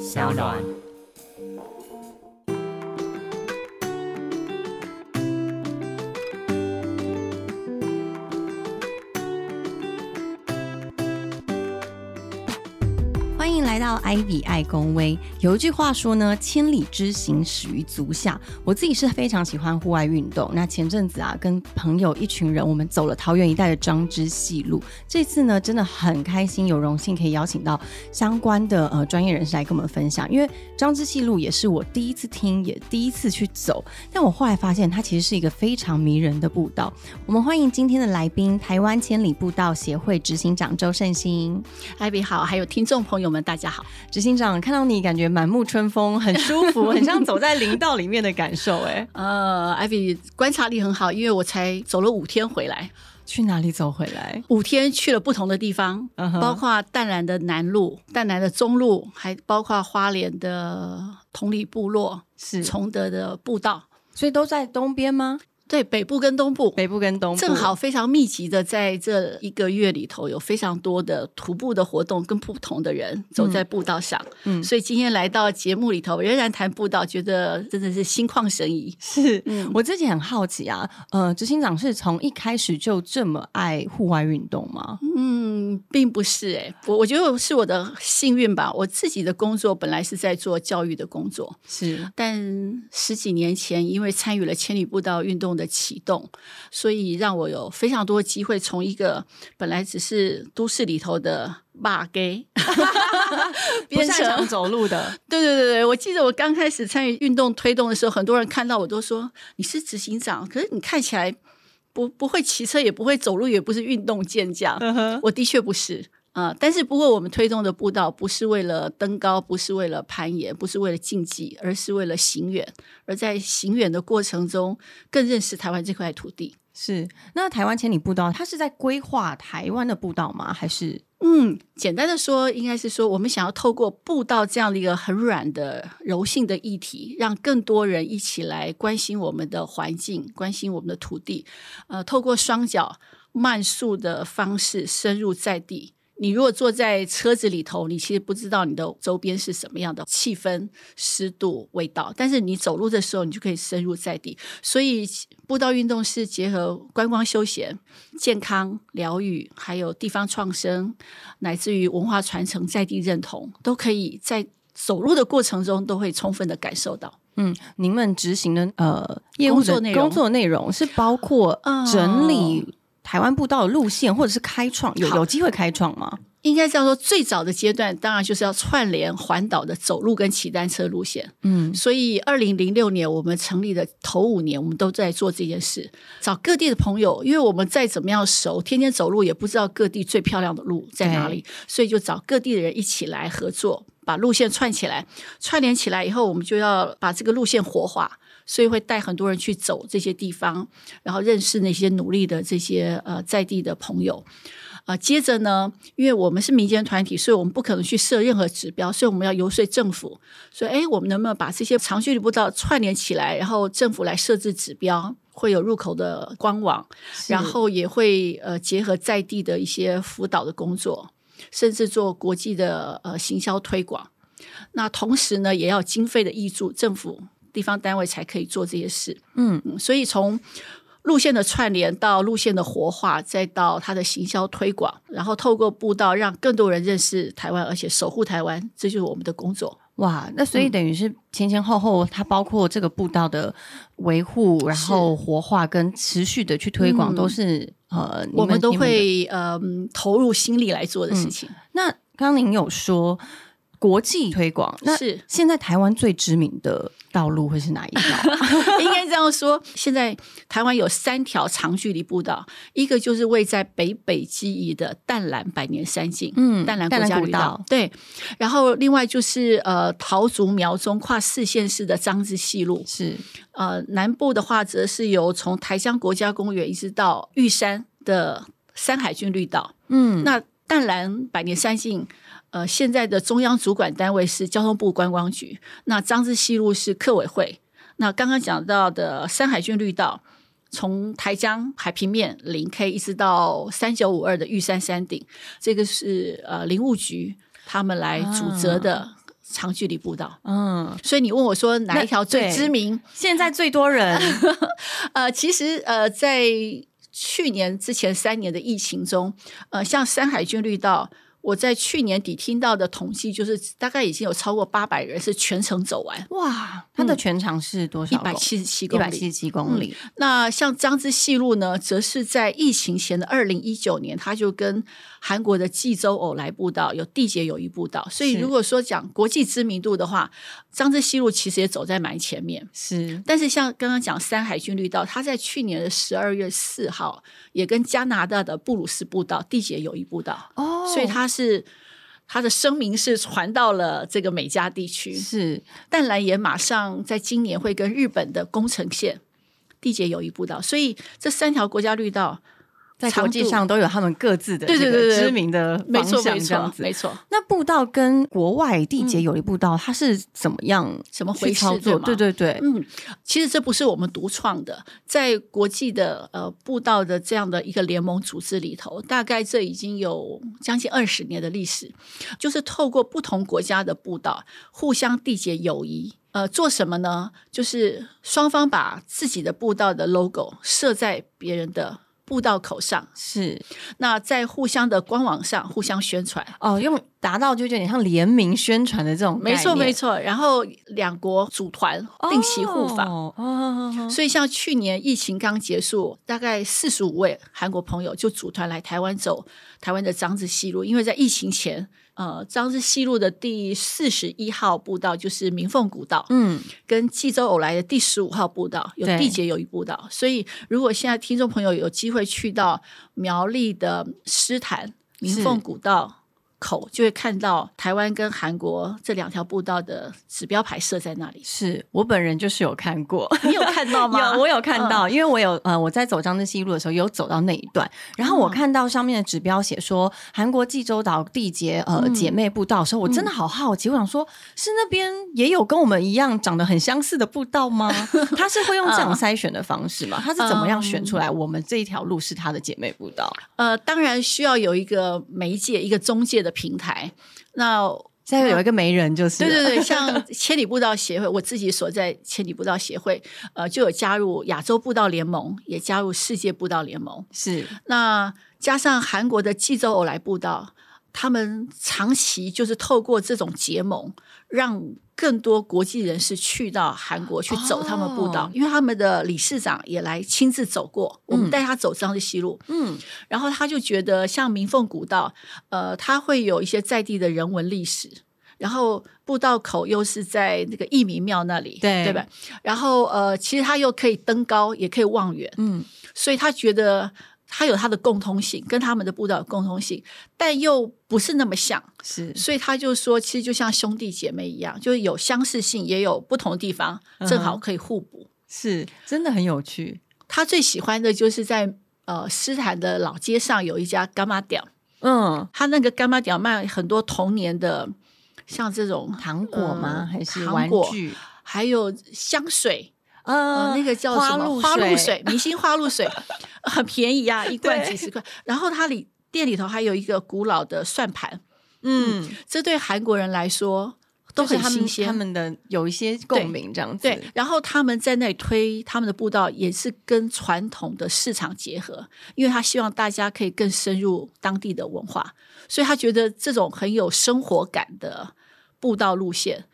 小暖。来到艾比爱公威。有一句话说呢，千里之行始于足下。我自己是非常喜欢户外运动。那前阵子啊，跟朋友一群人，我们走了桃园一带的张之细路。这次呢，真的很开心，有荣幸可以邀请到相关的呃专业人士来跟我们分享。因为张之细路也是我第一次听，也第一次去走。但我后来发现，它其实是一个非常迷人的步道。我们欢迎今天的来宾，台湾千里步道协会执行长周胜兴。艾比好，还有听众朋友们，大家好。执行长看到你，感觉满目春风，很舒服，很像走在林道里面的感受。哎，呃，艾比观察力很好，因为我才走了五天回来。去哪里走回来？五天去了不同的地方，包括淡蓝的南路、淡蓝的中路，还包括花莲的同里部落、是崇德的步道，所以都在东边吗？对，北部跟东部，北部跟东部正好非常密集的，在这一个月里头有非常多的徒步的活动，跟不同的人走在步道上。嗯，所以今天来到节目里头，仍然谈步道，觉得真的是心旷神怡。是我自己很好奇啊，呃，执行长是从一开始就这么爱户外运动吗？嗯，并不是哎，我我觉得是我的幸运吧。我自己的工作本来是在做教育的工作，是，但十几年前因为参与了千里步道运动。的启动，所以让我有非常多机会，从一个本来只是都市里头的骂 gay，变成走路的。对对对对，我记得我刚开始参与运动推动的时候，很多人看到我都说你是执行长，可是你看起来不不会骑车，也不会走路，也不是运动健将。我的确不是。啊！但是不过，我们推动的步道不是为了登高，不是为了攀岩，不是为了竞技，而是为了行远。而在行远的过程中，更认识台湾这块土地。是那台湾千里步道，它是在规划台湾的步道吗？还是嗯，简单的说，应该是说，我们想要透过步道这样的一个很软的、柔性的议题，让更多人一起来关心我们的环境，关心我们的土地。呃，透过双脚慢速的方式深入在地。你如果坐在车子里头，你其实不知道你的周边是什么样的气氛、湿度、味道。但是你走路的时候，你就可以深入在地。所以步道运动是结合观光休闲、健康疗愈，还有地方创生，乃至于文化传承、在地认同，都可以在走路的过程中都会充分的感受到。嗯，您们执行的呃业务的工作内容是包括整理。台湾步道的路线，或者是开创，有有机会开创吗？应该这样说最早的阶段，当然就是要串联环岛的走路跟骑单车路线。嗯，所以二零零六年我们成立的头五年，我们都在做这件事，找各地的朋友，因为我们再怎么样熟，天天走路也不知道各地最漂亮的路在哪里，所以就找各地的人一起来合作，把路线串起来，串联起来以后，我们就要把这个路线活化。所以会带很多人去走这些地方，然后认识那些努力的这些呃在地的朋友。啊，接着呢，因为我们是民间团体，所以我们不可能去设任何指标，所以我们要游说政府。所以，哎，我们能不能把这些长距离步道串联起来，然后政府来设置指标，会有入口的官网，然后也会呃结合在地的一些辅导的工作，甚至做国际的呃行销推广。那同时呢，也要经费的挹注，政府。地方单位才可以做这些事，嗯，所以从路线的串联到路线的活化，再到它的行销推广，然后透过步道让更多人认识台湾，而且守护台湾，这就是我们的工作。哇，那所以等于是前前后后，它包括这个步道的维护，然后活化跟持续的去推广，都是呃，我们都会呃投入心力来做的事情。那刚刚您有说。国际推广，那是现在台湾最知名的道路会是哪一条？应该这样说，现在台湾有三条长距离步道，一个就是位在北北基宜的淡蓝百年山径，嗯，淡蓝国家步道，对。然后另外就是呃桃竹苗中跨四县市的张之细路，是。呃，南部的话则是由从台江国家公园一直到玉山的山海军绿道，嗯，那淡蓝百年山径。呃，现在的中央主管单位是交通部观光局，那张之西路是客委会。那刚刚讲到的山海郡绿道，从台江海平面零 K 一直到三九五二的玉山山顶，这个是呃林务局他们来主责的长距离步道。嗯，所以你问我说哪一条最知名？现在最多人？呃，其实呃，在去年之前三年的疫情中，呃，像山海军绿道。我在去年底听到的统计，就是大概已经有超过八百人是全程走完。哇，它的全长是多少？一百七十七公里。一百七十七公里。那像张之细路呢，则是在疫情前的二零一九年，他就跟韩国的济州偶来步道有缔结友谊步道。所以如果说讲国际知名度的话，张之细路其实也走在蛮前面。是。但是像刚刚讲山海军绿道，他在去年的十二月四号也跟加拿大的布鲁斯步道缔结友谊步道。哦。所以他是。他的声明是传到了这个美加地区，是淡蓝也马上在今年会跟日本的宫城县缔结友谊步道，所以这三条国家绿道。在国际上都有他们各自的这个知名的方向，这样子没错。那步道跟国外缔结友谊步道，它是怎么样？怎么回事？对对对，嗯，其实这不是我们独创的，在国际的呃步道的这样的一个联盟组织里头，大概这已经有将近二十年的历史，就是透过不同国家的步道互相缔结友谊。呃，做什么呢？就是双方把自己的步道的 logo 设在别人的。步道口上。是，那在互相的官网上互相宣传。哦，用达到就有点像联名宣传的这种，没错没错。然后两国组团定期互访，哦，所以像去年疫情刚结束，大概四十五位韩国朋友就组团来台湾走台湾的长子西路，因为在疫情前。呃，张之西路的第四十一号步道就是明凤古道，嗯，跟济州偶来的第十五号步道有缔结友谊步道，所以如果现在听众朋友有机会去到苗栗的诗坛明凤古道。口就会看到台湾跟韩国这两条步道的指标牌设在那里。是我本人就是有看过，你有看到 吗？有，我有看到，因为我有呃，我在走张之西路的时候有走到那一段，然后我看到上面的指标写说韩国济州岛缔结呃姐妹步道的时候，我真的好好奇，我想说，是那边也有跟我们一样长得很相似的步道吗？他是会用这样筛选的方式吗？他是怎么样选出来我们这一条路是他的姐妹步道？呃，当然需要有一个媒介，一个中介。的平台，那现在有一个媒人，就是对对对，像千里步道协会，我自己所在千里步道协会，呃，就有加入亚洲步道联盟，也加入世界步道联盟。是那加上韩国的济州偶来步道，他们长期就是透过这种结盟，让。更多国际人士去到韩国去走他们步道，因为他们的理事长也来亲自走过，我们带他走这样的西路，嗯，然后他就觉得像明凤古道，呃，它会有一些在地的人文历史，然后步道口又是在那个义民庙那里，对。对吧？然后呃，其实他又可以登高，也可以望远，嗯，所以他觉得。它有它的共通性，跟他们的步道有共通性，但又不是那么像，是，所以他就说，其实就像兄弟姐妹一样，就是有相似性，也有不同的地方，正好可以互补，是，真的很有趣。他最喜欢的就是在呃斯坦的老街上有一家干妈店，嗯，他那个干妈店卖很多童年的，像这种糖果吗？还是玩具？还有香水。呃，那个叫什么？花露水，明星花露水，很便宜啊，一罐几十块。然后它里店里头还有一个古老的算盘，嗯，这对韩国人来说都很新鲜，他们的有一些共鸣这样子。对，然后他们在那里推他们的步道，也是跟传统的市场结合，因为他希望大家可以更深入当地的文化，所以他觉得这种很有生活感的步道路线。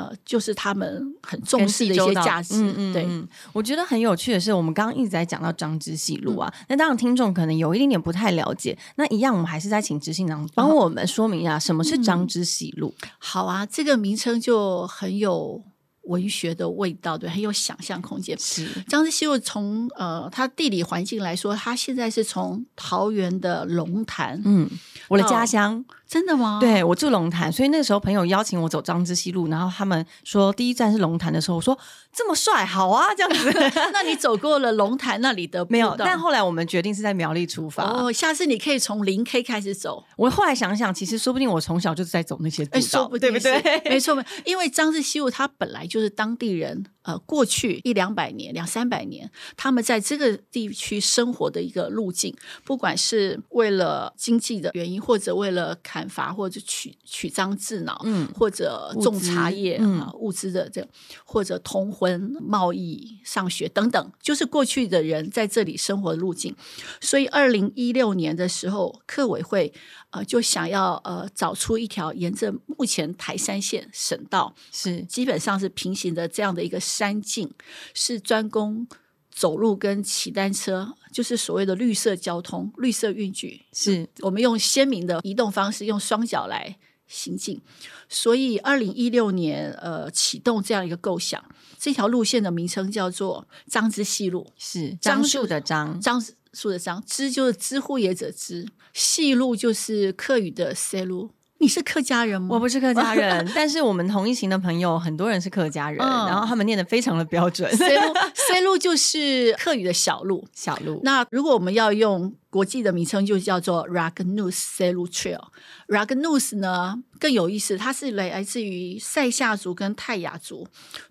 呃，就是他们很重视的一些价值。嗯嗯，对，我觉得很有趣的是，我们刚刚一直在讲到张之细路啊，那当然听众可能有一点点不太了解。那一样，我们还是在请执行长帮我们说明一下什么是张之细路。好啊，这个名称就很有文学的味道，对，很有想象空间。是张之细路，从呃，它地理环境来说，它现在是从桃园的龙潭，嗯，我的家乡。真的吗？对我住龙潭，所以那个时候朋友邀请我走张之西路，然后他们说第一站是龙潭的时候，我说这么帅，好啊，这样子。那你走过了龙潭那里的没有？但后来我们决定是在苗栗出发。哦，下次你可以从零 K 开始走。我后来想想，其实说不定我从小就是在走那些步道，对不对？没错，因为张之西路它本来就是当地人，呃，过去一两百年、两三百年，他们在这个地区生活的一个路径，不管是为了经济的原因，或者为了看。砍伐或者取取章制脑，嗯，或者种茶叶啊物资的这，或者通婚、贸易、上学等等，就是过去的人在这里生活的路径。所以，二零一六年的时候，客委会呃就想要呃找出一条沿着目前台山县省道是基本上是平行的这样的一个山径，是专供。走路跟骑单车，就是所谓的绿色交通、绿色运具，是我们用鲜明的移动方式，用双脚来行进。所以，二零一六年，呃，启动这样一个构想，这条路线的名称叫做张之细路，是樟树的樟，樟树的樟，之就是知乎也者之，细路就是客语的塞路。你是客家人吗？我不是客家人，但是我们同一行的朋友很多人是客家人，然后他们念的非常的标准。C 路 C 路就是客语的小路，小路。那如果我们要用国际的名称，就叫做 Ragnus C 路 Trail。Ragnus 呢更有意思，它是来自于塞夏族跟泰雅族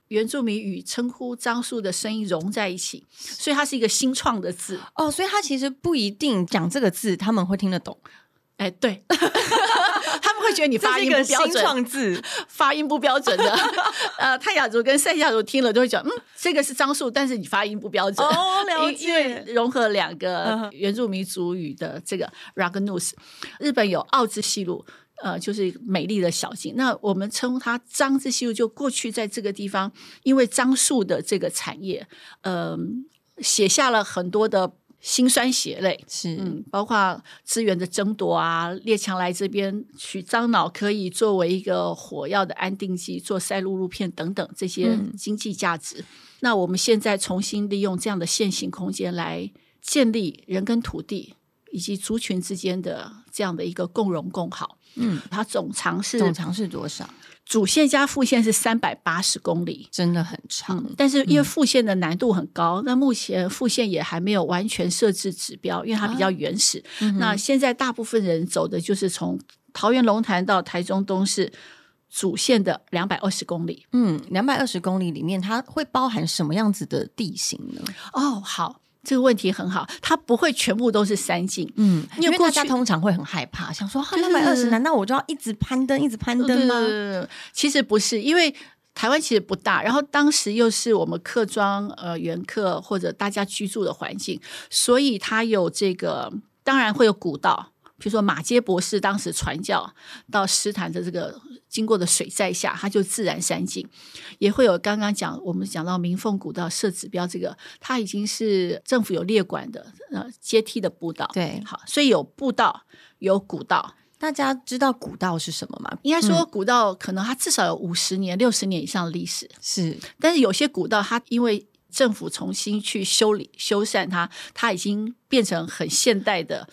原住民与称呼樟树的声音融在一起，所以它是一个新创的字哦。所以它其实不一定讲这个字他们会听得懂。哎，对。会觉得你发音不标准，字 发音不标准的。呃，泰雅族跟赛夏族听了都会讲，嗯，这个是樟树，但是你发音不标准。哦，了 解。因为融合两个原住民族语的这个 Ragnus，日本有奥之西路，呃，就是美丽的小径。那我们称它樟之西路，就过去在这个地方，因为樟树的这个产业，嗯，写下了很多的。辛酸血泪是，嗯，包括资源的争夺啊，列强来这边取樟脑可以作为一个火药的安定剂，做赛璐璐片等等这些经济价值。那我们现在重新利用这样的现行空间来建立人跟土地以及族群之间的这样的一个共荣共好。嗯，它总长是总长是多少？主线加副线是三百八十公里，真的很长。但是因为副线的难度很高，那目前副线也还没有完全设置指标，因为它比较原始。那现在大部分人走的就是从桃园龙潭到台中东市主线的两百二十公里。嗯，两百二十公里里面，它会包含什么样子的地形呢？哦，好。这个问题很好，它不会全部都是三进，嗯，因为大家通常会很害怕，想说两百二十，难道我就要一直攀登，一直攀登吗？其实不是，因为台湾其实不大，然后当时又是我们客庄呃原客或者大家居住的环境，所以它有这个，当然会有古道，比如说马街博士当时传教到斯坦的这个。经过的水在下，它就自然山径，也会有刚刚讲我们讲到明凤古道设指标，这个它已经是政府有列管的呃阶梯的步道。对，好，所以有步道有古道。大家知道古道是什么吗？应该说古道可能它至少有五十年、六十年以上的历史。是，但是有些古道它因为政府重新去修理修缮它，它已经变成很现代的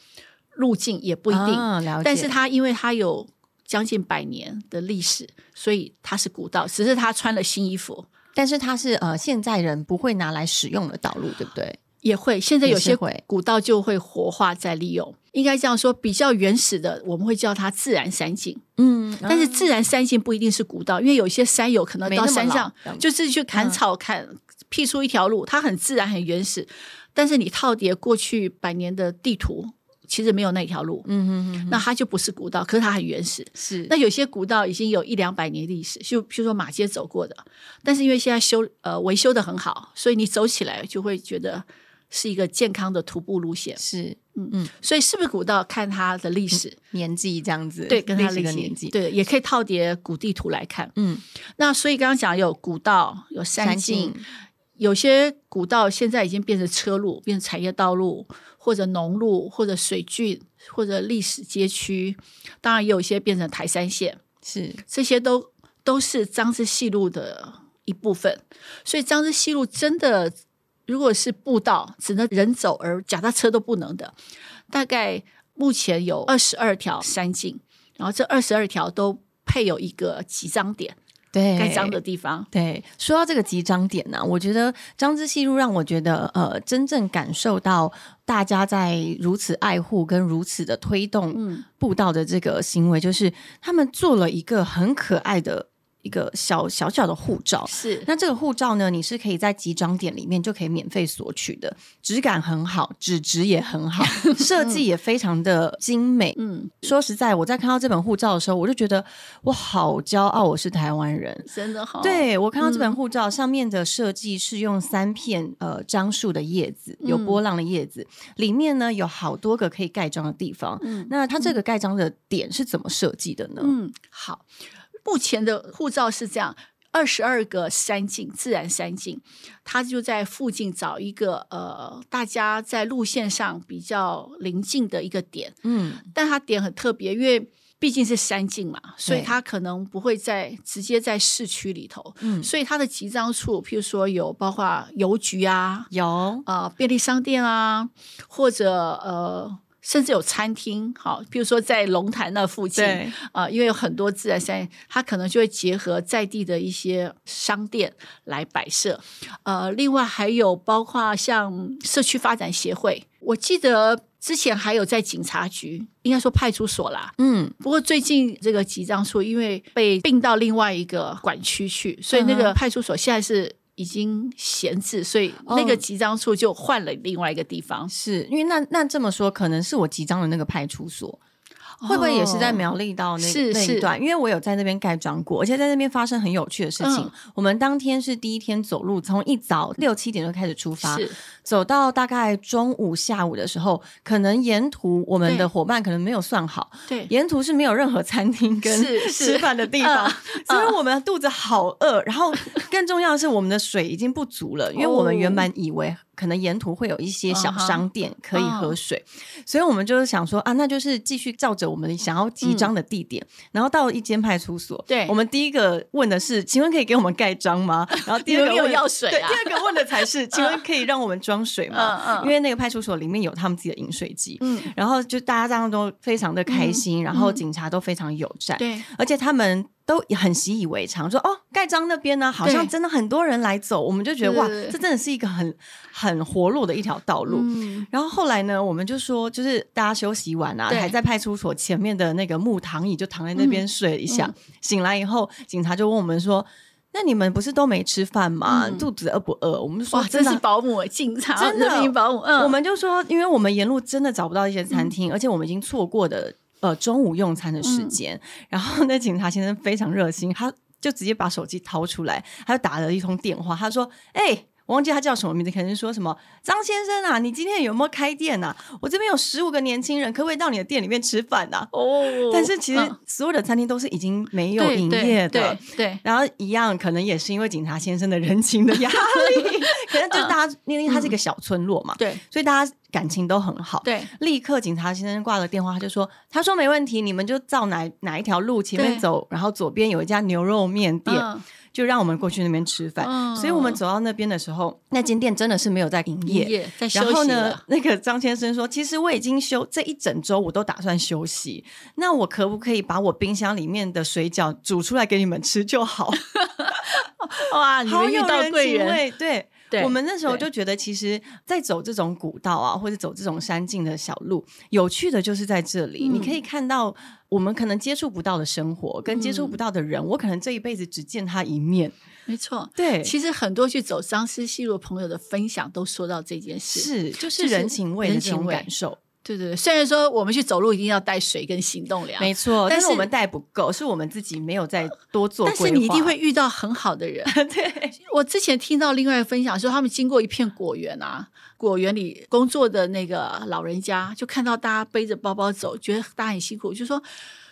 路径，也不一定。了解。但是它因为它有。将近百年的历史，所以它是古道，只是它穿了新衣服。但是它是呃，现在人不会拿来使用的道路，对不对？也会，现在有些古道就会活化再利用。应该这样说，比较原始的，我们会叫它自然山景。嗯，但是自然山景不一定是古道，因为有些山友可能到山上就是去砍草砍辟出一条路，它很自然很原始。但是你套叠过去百年的地图。其实没有那条路，嗯哼哼，那它就不是古道，可是它很原始。是，那有些古道已经有一两百年历史，就譬如说马街走过的，但是因为现在修呃维修的很好，所以你走起来就会觉得是一个健康的徒步路线。是，嗯嗯，所以是不是古道看它的历史年纪这样子？对，跟它历史年纪，对，也可以套叠古地图来看。嗯，那所以刚刚讲有古道，有山径。有些古道现在已经变成车路，变成产业道路，或者农路，或者水郡，或者历史街区。当然，也有一些变成台山线，是这些都都是张之细路的一部分。所以，张之细路真的，如果是步道，只能人走而脚踏车都不能的。大概目前有二十二条山径，然后这二十二条都配有一个集章点。对，该脏的地方。对，说到这个集章点呢，我觉得张之细路让我觉得，呃，真正感受到大家在如此爱护跟如此的推动步道的这个行为，就是他们做了一个很可爱的一个小小小的护照。是，那这个护照呢，你是可以在集章点里面就可以免费索取的，质感很好，纸质也很好，设计也非常的精美。嗯，说实在，我在看到这本护照的时候，我就觉得我好骄傲，我是台湾人，真的好。对我看到这本护照上面的设计是用三片呃樟树的叶子，有波浪的叶子，里面呢有好多个可以盖章的地方。嗯，那它这个盖章的点是怎么设计的呢？嗯，好。目前的护照是这样：二十二个山径，自然山径，他就在附近找一个呃，大家在路线上比较临近的一个点。嗯，但它点很特别，因为毕竟是山径嘛，所以它可能不会在直接在市区里头。嗯，所以它的集章处，譬如说有包括邮局啊，有啊便利商店啊，或者呃。甚至有餐厅，好，比如说在龙潭那附近，啊，因为有很多自然山，它可能就会结合在地的一些商店来摆设。呃，另外还有包括像社区发展协会，我记得之前还有在警察局，应该说派出所啦，嗯。不过最近这个集章处因为被并到另外一个管区去，所以那个派出所现在是。已经闲置，所以那个集章处就换了另外一个地方。是因为那那这么说，可能是我集章的那个派出所。会不会也是在苗栗到那那一段？因为我有在那边盖章过，而且在那边发生很有趣的事情。我们当天是第一天走路，从一早六七点就开始出发，走到大概中午下午的时候，可能沿途我们的伙伴可能没有算好，对，沿途是没有任何餐厅跟 吃饭的地方，所以我们肚子好饿。然后更重要的是，我们的水已经不足了，因为我们原本以为。可能沿途会有一些小商店可以喝水，所以我们就是想说啊，那就是继续照着我们想要集章的地点，然后到一间派出所。对，我们第一个问的是，请问可以给我们盖章吗？然后第二个有要水，对，第二个问的才是，请问可以让我们装水吗？嗯嗯，因为那个派出所里面有他们自己的饮水机。嗯，然后就大家这样都非常的开心，然后警察都非常友善。对，而且他们。都很习以为常，说哦，盖章那边呢，好像真的很多人来走，我们就觉得哇，这真的是一个很很活络的一条道路。然后后来呢，我们就说，就是大家休息完啊，还在派出所前面的那个木躺椅就躺在那边睡一下，醒来以后，警察就问我们说：“那你们不是都没吃饭吗？肚子饿不饿？”我们就说：“真是保姆，警察，真的保姆。”嗯，我们就说，因为我们沿路真的找不到一些餐厅，而且我们已经错过的。呃，中午用餐的时间，然后那警察先生非常热心，他就直接把手机掏出来，他就打了一通电话，他说：“哎。”我忘记他叫什么名字，可能说什么张先生啊，你今天有没有开店啊？我这边有十五个年轻人，可不可以到你的店里面吃饭啊？哦，但是其实所有的餐厅都是已经没有营业的，对。然后一样，可能也是因为警察先生的人情的压力，可能就大家因为他是一个小村落嘛，对，所以大家感情都很好。对，立刻警察先生挂了电话，他就说：“他说没问题，你们就照哪哪一条路前面走，然后左边有一家牛肉面店。”就让我们过去那边吃饭，所以我们走到那边的时候，那间店真的是没有在营业，然后呢，那个张先生说：“其实我已经休这一整周，我都打算休息。那我可不可以把我冰箱里面的水饺煮出来给你们吃就好？” 哇，你们遇到贵人，对。我们那时候就觉得，其实，在走这种古道啊，或者走这种山径的小路，有趣的就是在这里，你可以看到我们可能接触不到的生活，跟接触不到的人，我可能这一辈子只见他一面。没错，对，其实很多去走张思西路朋友的分享都说到这件事，是就是人情味的这种感受。对对对，虽然说我们去走路一定要带水跟行动粮，没错，但是我们带不够，是我们自己没有再多做。但是你一定会遇到很好的人。对，我之前听到另外分享说，他们经过一片果园啊，果园里工作的那个老人家就看到大家背着包包走，觉得大家很辛苦，就说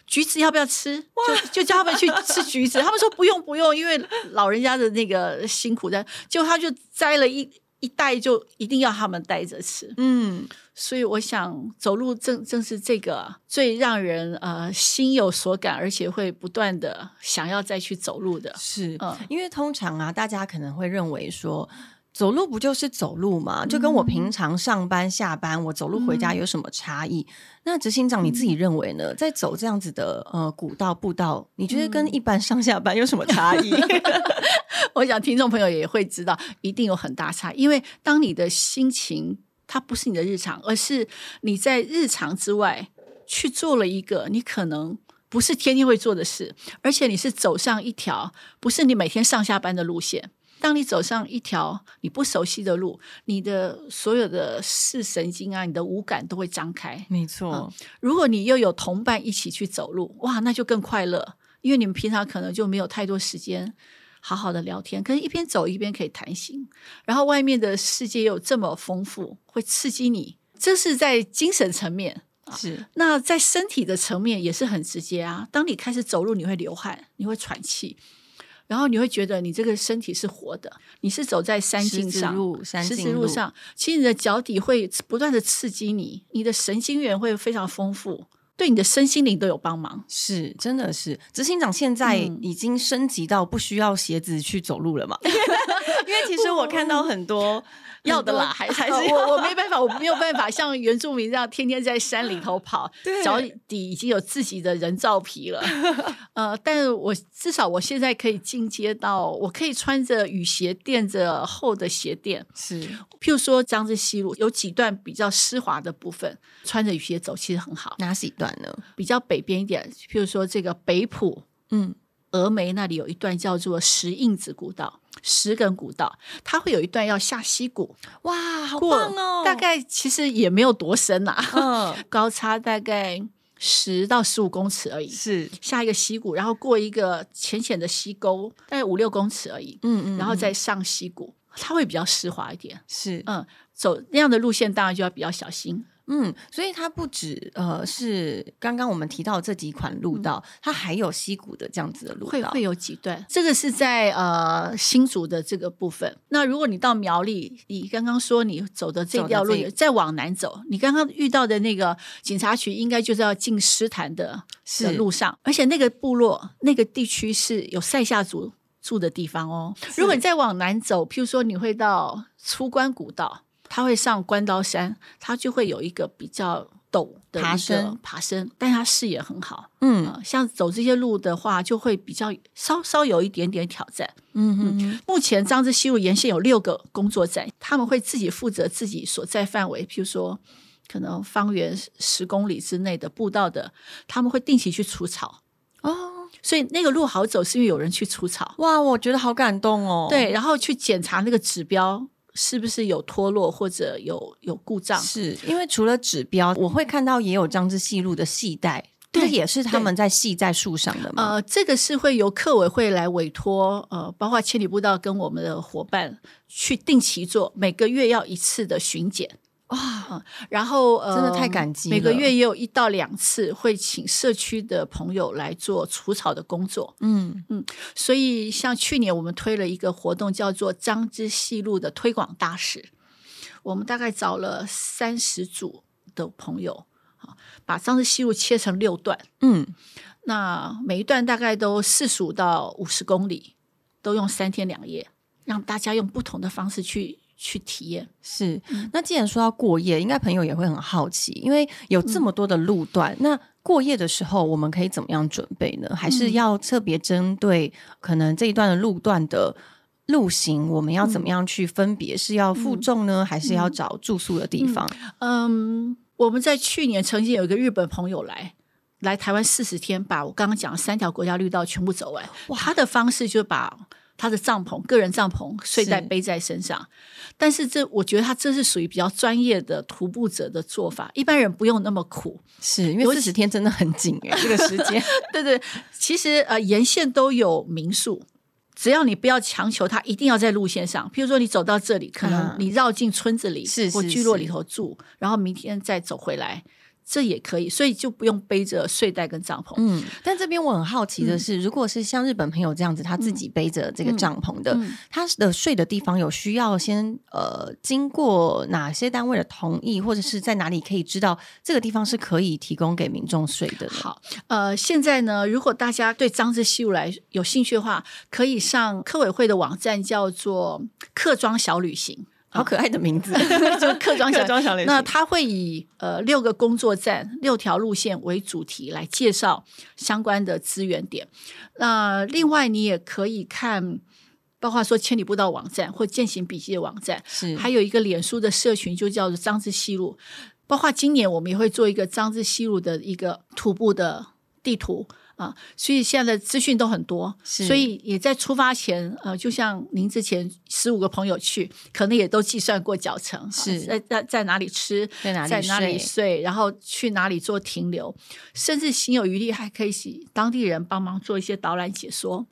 橘子要不要吃？就就叫他们去吃橘子。他们说不用不用，因为老人家的那个辛苦在，就他就摘了一。一带就一定要他们带着吃，嗯，所以我想走路正正是这个最让人呃心有所感，而且会不断的想要再去走路的，是，嗯，因为通常啊，大家可能会认为说走路不就是走路嘛，就跟我平常上班下班我走路回家有什么差异？那执行长你自己认为呢？在走这样子的呃古道步道，你觉得跟一般上下班有什么差异？我想听众朋友也会知道，一定有很大差，因为当你的心情它不是你的日常，而是你在日常之外去做了一个你可能不是天天会做的事，而且你是走上一条不是你每天上下班的路线。当你走上一条你不熟悉的路，你的所有的视神经啊，你的五感都会张开。没错，如果你又有同伴一起去走路，哇，那就更快乐，因为你们平常可能就没有太多时间好好的聊天，可是一边走一边可以谈心，然后外面的世界又这么丰富，会刺激你。这是在精神层面，是那在身体的层面也是很直接啊。当你开始走路，你会流汗，你会喘气。然后你会觉得你这个身体是活的，你是走在山径上，石子路上，其实你的脚底会不断的刺激你，你的神经元会非常丰富，对你的身心灵都有帮忙。是，真的是执行长现在已经升级到不需要鞋子去走路了嘛？因为其实我看到很多。要的啦，还还是 我我没办法，我没有办法像原住民这样天天在山里头跑，脚底已经有自己的人造皮了。呃，但是我至少我现在可以进阶到，我可以穿着雨鞋垫着厚的鞋垫。是，譬如说江之西路有几段比较湿滑的部分，穿着雨鞋走其实很好。哪几段呢？比较北边一点，譬如说这个北浦，嗯。峨眉那里有一段叫做石印子古道，石梗古道，它会有一段要下溪谷，哇，好棒哦！大概其实也没有多深呐，嗯，高差大概十到十五公尺而已，是下一个溪谷，然后过一个浅浅的溪沟，大概五六公尺而已，嗯嗯，然后再上溪谷，它会比较湿滑一点，是，嗯，走那样的路线当然就要比较小心。嗯，所以它不止呃是刚刚我们提到这几款路道，它还有溪谷的这样子的路道，会会有几段。这个是在呃新竹的这个部分。那如果你到苗栗，你刚刚说你走的这条路再往南走，你刚刚遇到的那个警察局，应该就是要进诗坛的的路上，而且那个部落那个地区是有塞夏族住的地方哦。如果你再往南走，譬如说你会到出关古道。他会上关刀山，他就会有一个比较陡的爬升，爬升，但他视野很好。嗯，像走这些路的话，就会比较稍稍有一点点挑战。嗯哼，目前张之西路沿线有六个工作站，他们会自己负责自己所在范围，譬如说可能方圆十公里之内的步道的，他们会定期去除草。哦，所以那个路好走，是因为有人去除草。哇，我觉得好感动哦。对，然后去检查那个指标。是不是有脱落或者有有故障？是因为除了指标，我会看到也有张之细路的系带，这也是他们在系在树上的吗？呃，这个是会由客委会来委托，呃，包括千里步道跟我们的伙伴去定期做，每个月要一次的巡检。哇，然后呃，真的太感激。每个月也有一到两次会请社区的朋友来做除草的工作。嗯嗯，所以像去年我们推了一个活动，叫做张之细路的推广大使。我们大概找了三十组的朋友，把张之细路切成六段。嗯，那每一段大概都四十五到五十公里，都用三天两夜，让大家用不同的方式去。去体验是，那既然说到过夜，应该朋友也会很好奇，因为有这么多的路段，那过夜的时候我们可以怎么样准备呢？还是要特别针对可能这一段的路段的路型，我们要怎么样去分别？是要负重呢，还是要找住宿的地方？嗯，我们在去年曾经有一个日本朋友来来台湾四十天，把我刚刚讲的三条国家绿道全部走完。哇，他的方式就把。他的帐篷，个人帐篷，睡袋背在身上，但是这我觉得他这是属于比较专业的徒步者的做法，一般人不用那么苦，是因为四十天真的很紧哎，这个时间。对对，其实呃沿线都有民宿，只要你不要强求他一定要在路线上，譬如说你走到这里，可能你绕进村子里或聚落里头住，然后明天再走回来。这也可以，所以就不用背着睡袋跟帐篷。嗯，但这边我很好奇的是，如果是像日本朋友这样子，他自己背着这个帐篷的，他的睡的地方有需要先呃经过哪些单位的同意，或者是在哪里可以知道这个地方是可以提供给民众睡的？好，呃，现在呢，如果大家对张之西路来有兴趣的话，可以上科委会的网站，叫做“客庄小旅行”。好可爱的名字，就客庄小那他会以呃六个工作站、六条路线为主题来介绍相关的资源点。那另外你也可以看，包括说千里步道网站或践行笔记的网站，是还有一个脸书的社群，就叫做张之西路。包括今年我们也会做一个张之西路的一个徒步的地图。啊，所以现在的资讯都很多，所以也在出发前，呃，就像您之前十五个朋友去，可能也都计算过脚程，是在在在哪里吃，在哪里在哪里睡睡，然后去哪里做停留，甚至心有余力还可以请当地人帮忙做一些导览解说。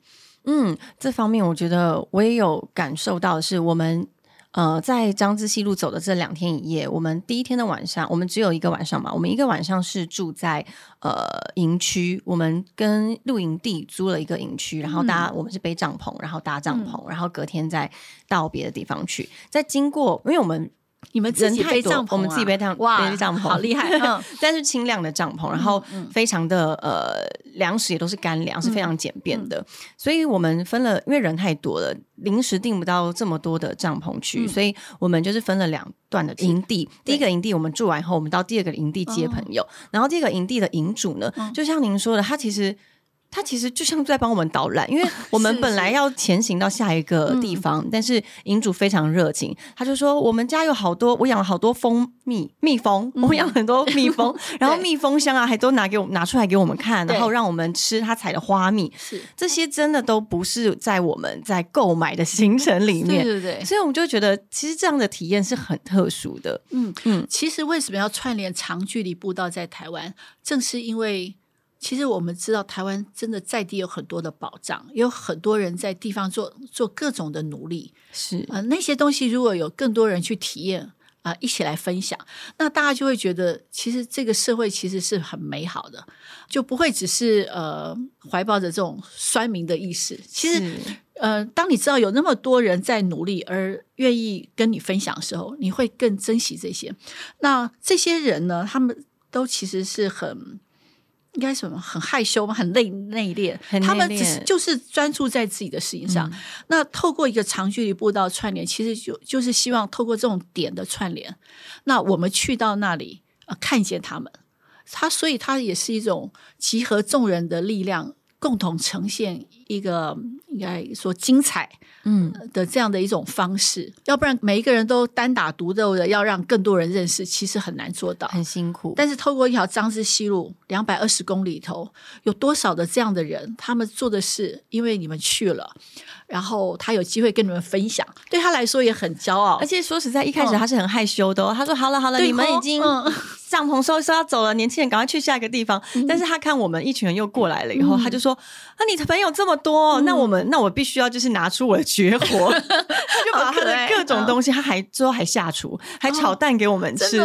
嗯，这方面我觉得我也有感受到的是，我们呃在张之西路走的这两天一夜，我们第一天的晚上，我们只有一个晚上嘛，我们一个晚上是住在呃营区，我们跟露营地租了一个营区，然后大家、我们是背帐篷，然后搭帐篷，然后隔天再到别的地方去，在经过，因为我们你们自己背帐篷啊、我们自己背帐哇，背帐篷好厉害！嗯，但是轻量的帐篷，然后非常的呃粮食也都是干粮，是非常简便的。所以我们分了，因为人太多了，临时订不到这么多的帐篷区，所以我们就是分了两段的营地。第一个营地我们住完后，我们到第二个营地接朋友。然后第二个营地的营主呢，就像您说的，他其实。他其实就像在帮我们导览，因为 我们本来要前行到下一个地方，但是营主非常热情，他就说我们家有好多，我养了好多蜂蜜蜜蜂，我养很多蜜 蜂，然后蜜蜂箱啊还都拿给我拿出来给我们看，然后让我们吃他采的花蜜，是这些真的都不是在我们在购买的行程里 面，对对对，所以我们就觉得其实这样的体验是很特殊的，嗯嗯嗯，其实为什么要串联长距离步道在台湾？正是因为其实我们知道台湾真的在地有很多的保障，有很多人在地方做做各种的努力。是呃，那些东西如果有更多人去体验啊、一起来分享，那大家就会觉得，其实这个社会其实是很美好的，就不会只是呃怀抱着这种酸民的意识。其实呃，当你知道有那么多人在努力而愿意跟你分享的时候，你会更珍惜这些。那这些人呢，他们都其实是很。应该什么很害羞吗？很内内敛，他们只是就是专注在自己的事情上。那透过一个长距离步道串联，其实就就是希望透过这种点的串联，那我们去到那里，呃，看见他们，他所以他也是一种集合众人的力量，共同呈现一个应该说精彩嗯的这样的一种方式。要不然每一个人都单打独斗的，要让更多人认识，其实很难做到。很辛苦，但是透过一条张之西路两百二十公里头，有多少的这样的人，他们做的事因为你们去了，然后他有机会跟你们分享，对他来说也很骄傲而。且说实在，一开始他是很害羞的、哦。他说：“好了好了，你们哦已经嗯帐篷收一收要走了，年轻人赶快去下一个地方。但是他看我们一群人又过来了以后，他就说：“啊，你的朋友这么多，那我们那我必须要就是拿出我的绝活。”就把他的各种东西，他还最后还下厨，还炒蛋给我们吃。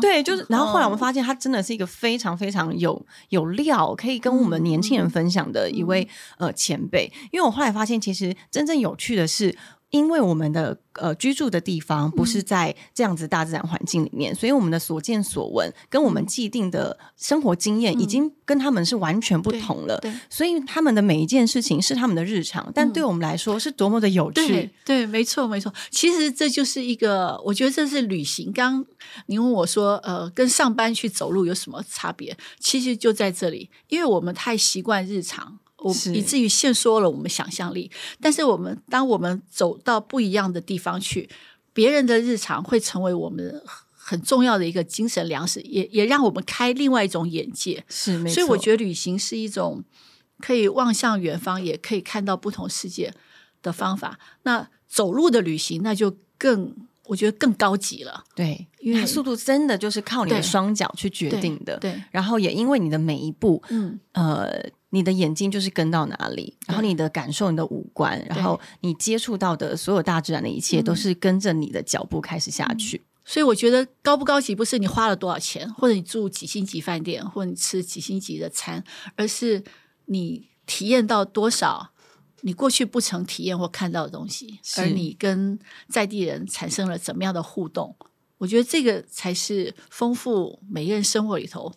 对，就是。然后后来我们发现，他真的是一个非常非常有有料，可以跟我们年轻人分享的一位呃前辈。因为我后来发现，其实真正有趣的是。因为我们的呃居住的地方不是在这样子大自然环境里面，所以我们的所见所闻跟我们既定的生活经验已经跟他们是完全不同了。对，所以他们的每一件事情是他们的日常，但对我们来说是多么的有趣对。对，没错没错。其实这就是一个，我觉得这是旅行。刚刚您问我说，呃，跟上班去走路有什么差别？其实就在这里，因为我们太习惯日常。我以至于限缩了我们想象力，但是我们当我们走到不一样的地方去，别人的日常会成为我们很重要的一个精神粮食，也也让我们开另外一种眼界。是。所以我觉得旅行是一种可以望向远方，也可以看到不同世界的方法。那走路的旅行，那就更我觉得更高级了。对，因为它速度真的就是靠你的对双脚去决定的。对，然后也因为你的每一步，嗯，呃，你的眼睛就是跟到哪里，然后你的感受、你的五官，然后你接触到的所有大自然的一切，都是跟着你的脚步开始下去。所以我觉得高不高级不是你花了多少钱，或者你住几星级饭店，或者你吃几星级的餐，而是你体验到多少你过去不曾体验或看到的东西，而你跟在地人产生了怎么样的互动。我觉得这个才是丰富每个人生活里头，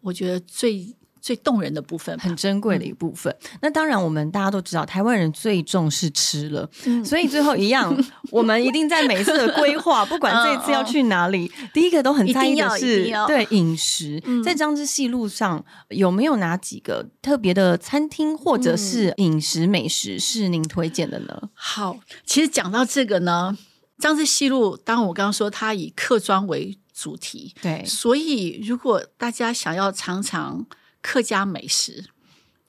我觉得最最动人的部分。很珍贵的一部分。那当然，我们大家都知道，台湾人最重视吃了，嗯 所以最后一样，我们一定在每一次的规划，不管这一次要去哪里，第一个都很在意的是对饮食。在张之戏路上有没有哪几个特别的餐厅或者是饮食美食是您推荐的呢？好，其实讲到这个呢，张之西路，当然我刚刚说它以客庄为主题，对，所以如果大家想要尝尝客家美食，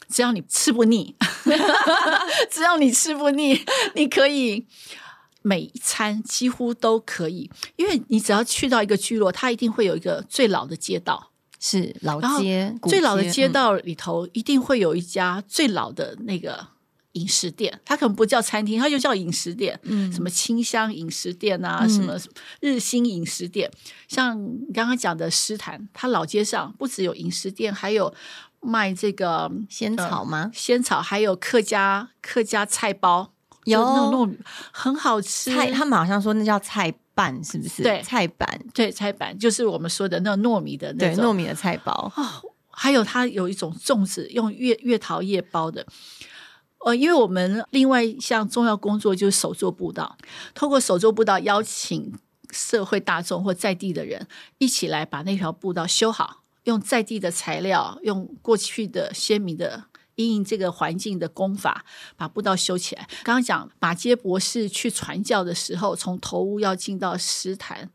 只要你吃不腻，只要你吃不腻，你可以每一餐几乎都可以，因为你只要去到一个聚落，它一定会有一个最老的街道，是老街，最老的街嗯道里头一定会有一家最老的那个。饮食店，它可能不叫餐厅，它就叫饮食店。嗯，什么清香饮食店啊，什么日新饮食店，像你刚刚讲的诗坛，它老街上不只有饮食店，还有卖这个仙草吗？仙草，还有客家客家菜包，有那种糯米很好吃。菜，他们好像说那叫菜板，是不是？对菜板，对菜板就是我们说的那种糯米的那对，种糯米的菜包。还有它有一种粽子用月月桃叶包的。呃，因为我们另外一项重要工作就是手作步道，透过手作步道邀请社会大众或在地的人一起来把那条步道修好，用在地的材料，用过去的鲜明的因应这个环境的功法，把步道修起来。刚刚讲马杰博士去传教的时候，从头屋要进到石坛。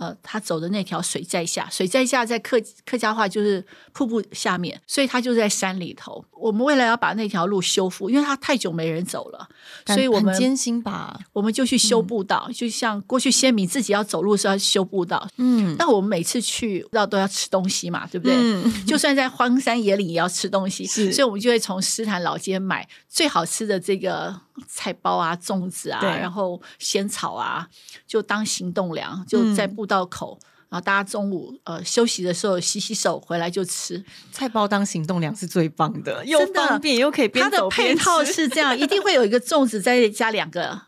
呃，他走的那条水在下，水在下在客客家话就是瀑布下面，所以他就在山里头。我们为了要把那条路修复，因为它太久没人走了，所以我们艰辛吧？我们就去修步道，就像过去先民自己要走路是要修步道。嗯，那我们每次去步道都要吃东西嘛，对不对？嗯就算在荒山野岭也要吃东西，是所以我们就会从诗坛老街买最好吃的这个菜包啊、粽子啊，然后仙草啊，就当行动粮，就在步道口。然后大家中午呃休息的时候洗洗手，回来就吃。菜包当行动粮是最棒的，又方便又可以边它的配套是这样，一定会有一个粽子，再加两个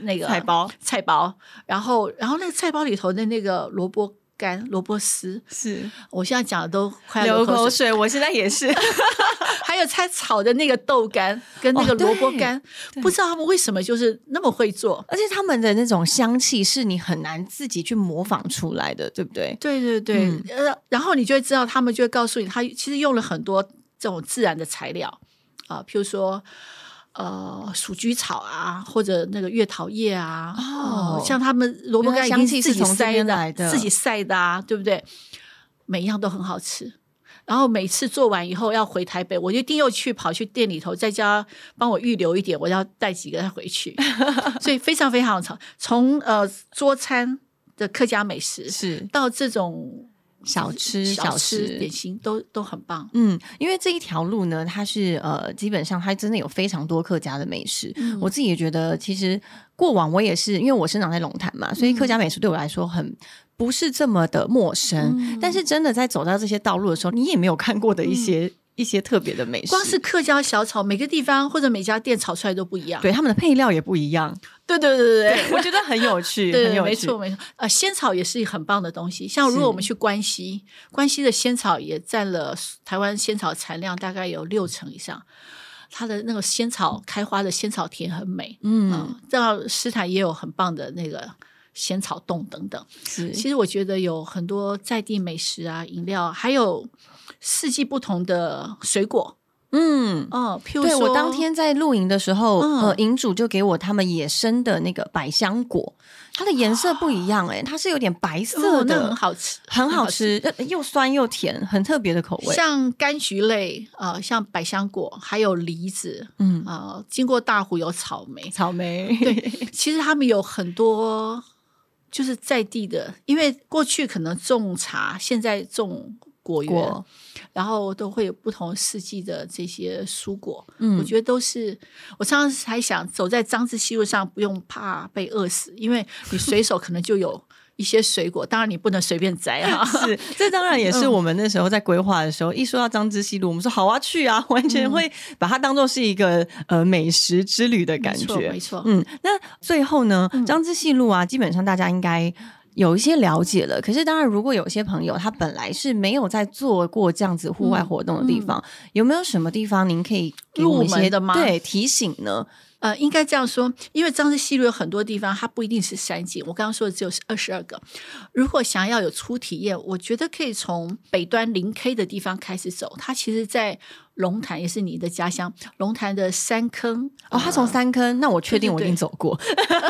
那个菜包，菜包，然后然后那个菜包里头的那个萝卜干、萝卜丝，是我现在讲的都快要流流口水。我现在也是。还有菜炒的那个豆干跟那个萝卜干，不知道他们为什么就是那么会做。而且他们的那种香气是你很难自己去模仿出来的，对不对？对对对，然后你就会知道，他们就会告诉你，他其实用了很多这种自然的材料啊，譬如说。呃，鼠菊草啊，或者那个月桃叶啊，哦呃像他们萝卜干已经自己是从这塞的，自己晒的啊，对不对？每一样都很好吃。然后每次做完以后要回台北，我就一定又去跑去店里头，在家帮我预留一点，我要带几个再回去，所以非常非常长。从呃桌餐的客家美食是到这种小吃小小吃吃点心都都很棒。嗯，因为这一条路呢，它是呃，基本上它真的有非常多客家的美食。嗯我自己也觉得，其实过往我也是，因为我生长在龙潭嘛，所以客家美食对我来说很不是这么的陌生。嗯但是真的在走到这些道路的时候，你也没有看过的一些、一些特别的美食，光是客家小炒，每个地方或者每家店炒出来都不一样。对他们的配料也不一样。对对对对对。我觉得很有趣，对对，很有趣。没错没错。呃，仙草也是很棒的东西。像如果我们去关西，关西的仙草也占了台湾仙草产量大概有六成以上。它的那个仙草开花的仙草田很美，嗯，嗯，这样诗坛也有很棒的那个仙草冻等等。是其实我觉得有很多在地美食啊、饮料，还有四季不同的水果。嗯。哦，譬如说，对我当天在露营的时候，嗯呃，营主就给我他们野生的那个百香果，它的颜色不一样、哎，它是有点白色哦那的，很好吃，很好吃，呃又酸又甜，很特别的口味。像柑橘类啊、呃像百香果，还有梨子，嗯，啊、经过大湖有草莓，草莓，对，其实他们有很多就是在地的，因为过去可能种茶，现在种果园，果然后都会有不同四季的这些蔬果。嗯我觉得都是我常常还想走在张志西路上，不用怕被饿死，因为你随手可能就有一些水果，当然你不能随便摘哈、是，这当然也是我们那时候在规划的时候，一说到张之西路，我们说好啊，去啊，完全会把它当做是一个呃美食之旅的感没错，觉没。错。嗯，那最后呢，张之细路啊，基本上大家应该。有一些了解了，可是当然，如果有些朋友他本来是没有在做过这样子户外活动的地方，有没有什么地方您可以给我们一些入门的吗对提醒呢？呃，应该这样说，因为张氏溪流有很多地方，它不一定是山景。我刚刚说的只有二十二个。如果想要有初体验，我觉得可以从北端零 K 的地方开始走。它其实，在龙潭也是你的家乡，龙潭的三坑。哦，他从三坑，那我确定我已经走过。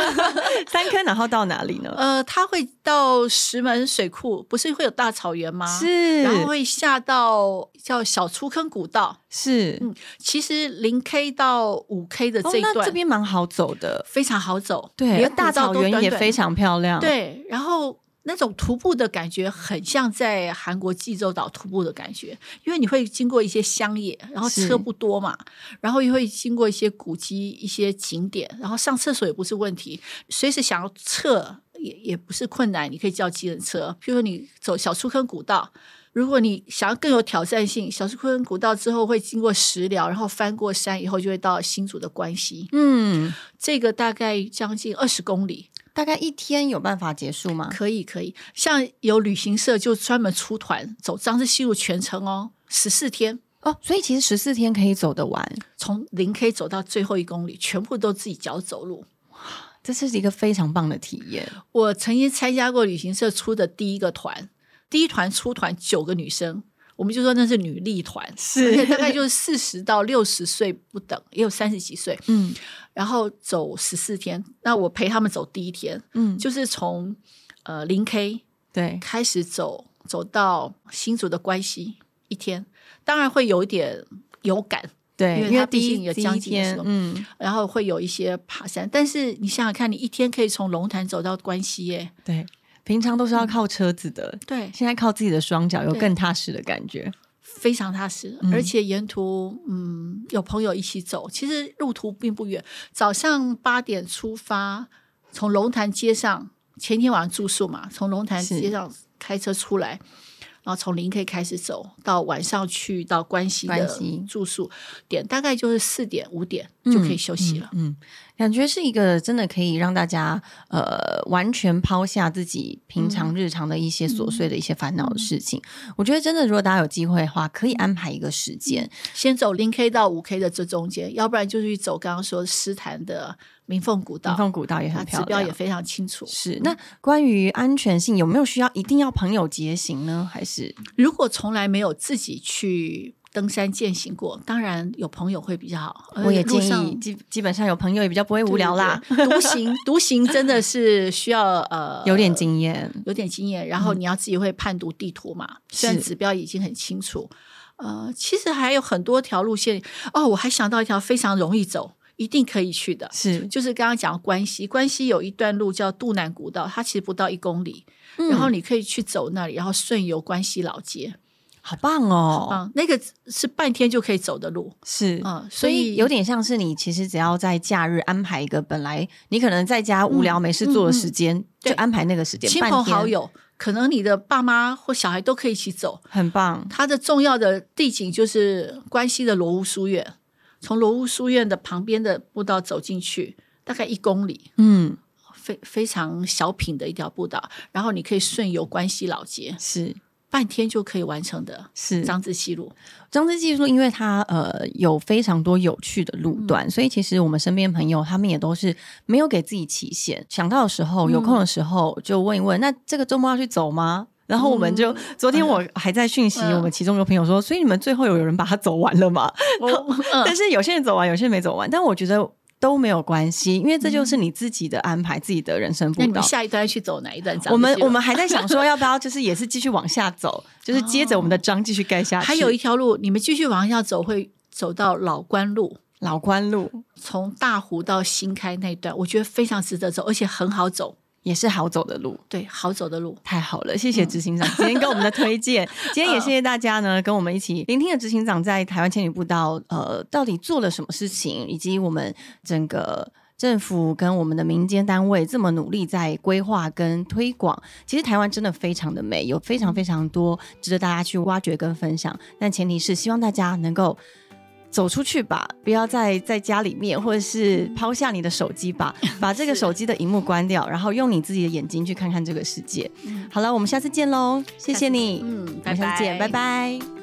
三坑，然后到哪里呢？呃，他会到石门水库，不是会有大草原吗？是，然后会下到叫小出坑古道，是，嗯，其实零 K 到五 K 的这一段，这边蛮好走的，非常好走，对，大草原也非常漂亮，对，然后。那种徒步的感觉很像在韩国济州岛徒步的感觉，因为你会经过一些乡野，然后车不多嘛，然后又会经过一些古迹、一些景点，然后上厕所也不是问题，随时想要撤也也不是困难，你可以叫机人车。譬如说你走小出坑古道，如果你想要更有挑战性，小出坑古道之后会经过石寮，然后翻过山以后就会到新竹的关西，嗯，这个大概将近二十公里。大概一天有办法结束吗？可以，可以。像有旅行社就专门出团走张氏西路全程哦，十四天哦，所以其实十四天可以走得完，从零 K 走到最后一公里，全部都自己脚走路。哇，这是一个非常棒的体验。我曾经参加过旅行社出的第一个团，第一团出团九个女生。我们就说那是女力团，是。大概就是四十到六十岁不等，也有三十几岁，嗯，然后走十四天，那我陪他们走第一天，嗯，就是从呃零 K 对。开始走，走到新竹的关系一天，当然会有一点有感，对，因为它毕竟有将近的时候，嗯，然后会有一些爬山，但是你想想看，你一天可以从龙潭走到关西耶，对。平常都是要靠车子的，对，现在靠自己的双脚，有更踏实的感觉，非常踏实。而且沿途，嗯，有朋友一起走，其实路途并不远。早上八点出发，从龙潭街上，前天晚上住宿嘛，从龙潭街上开车出来。然后从零 K 开始走到晚上去到关西的住宿点，大概就是四点五点就可以休息了。嗯，感觉是一个真的可以让大家呃完全抛下自己平常日常的一些琐碎的一些烦恼的事情。我觉得真的，如果大家有机会的话，可以安排一个时间，先走零 K 到五 K 的这中间，要不然就去走刚刚说诗坛的。明凤古道，明凤古道也很漂亮，指标也非常清楚。是那关于安全性，有没有需要一定要朋友结行呢？还是如果从来没有自己去登山践行过，当然有朋友会比较好。我也建议基基本上有朋友也比较不会无聊啦。独行独行真的是需要呃有点经验，有点经验，然后你要自己会判读地图嘛，虽然指标已经很清楚。呃，其实还有很多条路线哦，我还想到一条非常容易走。一定可以去的，是。就是刚刚讲关西，关西有一段路叫渡南古道，它其实不到一公里，然后你可以去走那里，然后顺游关西老街，好棒哦！嗯，那个是半天就可以走的路，是。嗯，所以有点像是你其实只要在假日安排一个本来你可能在家无聊没事做的时间，就安排那个时间，亲朋好友，可能你的爸妈或小孩都可以一起走，很棒。它的重要的地景就是关西的罗屋书院。从罗屋书院的旁边的步道走进去，大概一公里，嗯，非非常小品的一条步道，然后你可以顺游关西老街，是半天就可以完成的。是张之西路，张之西路，因为它呃有非常多有趣的路段，所以其实我们身边朋友他们也都是没有给自己期限，想到的时候有空的时候就问一问，那这个周末要去走吗？然后我们就昨天我还在讯息我们其中一个朋友说，所以你们最后有有人把它走完了吗？但是有些人走完，有些人没走完。但我觉得都没有关系，因为这就是你自己的安排，自己的人生步道。下一段去走哪一段？我们我们还在想说，要不要就是也是继续往下走，就是接着我们的章继续盖下去。还有一条路，你们继续往下走，会走到老关路。老关路从大湖到新开那段，我觉得非常值得走，而且很好走。也是好走的路，对，好走的路，太好了，谢谢执行长今天跟我们的推荐，今天也谢谢大家呢，跟我们一起聆听了执行长在台湾千里步道，呃，到底做了什么事情，以及我们整个政府跟我们的民间单位这么努力在规划跟推广，其实台湾真的非常的美，有非常非常多值得大家去挖掘跟分享，但前提是希望大家能够。走出去吧，不要再在家里面，或者是抛下你的手机吧，把这个手机的荧幕关掉，然后用你自己的眼睛去看看这个世界。好了，我们下次见喽，谢谢你，嗯，拜拜，拜拜。